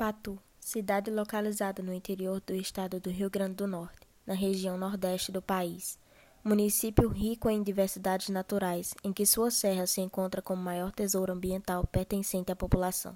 Patu, cidade localizada no interior do estado do Rio Grande do Norte, na região nordeste do país. Município rico em diversidades naturais, em que sua serra se encontra como maior tesouro ambiental pertencente à população.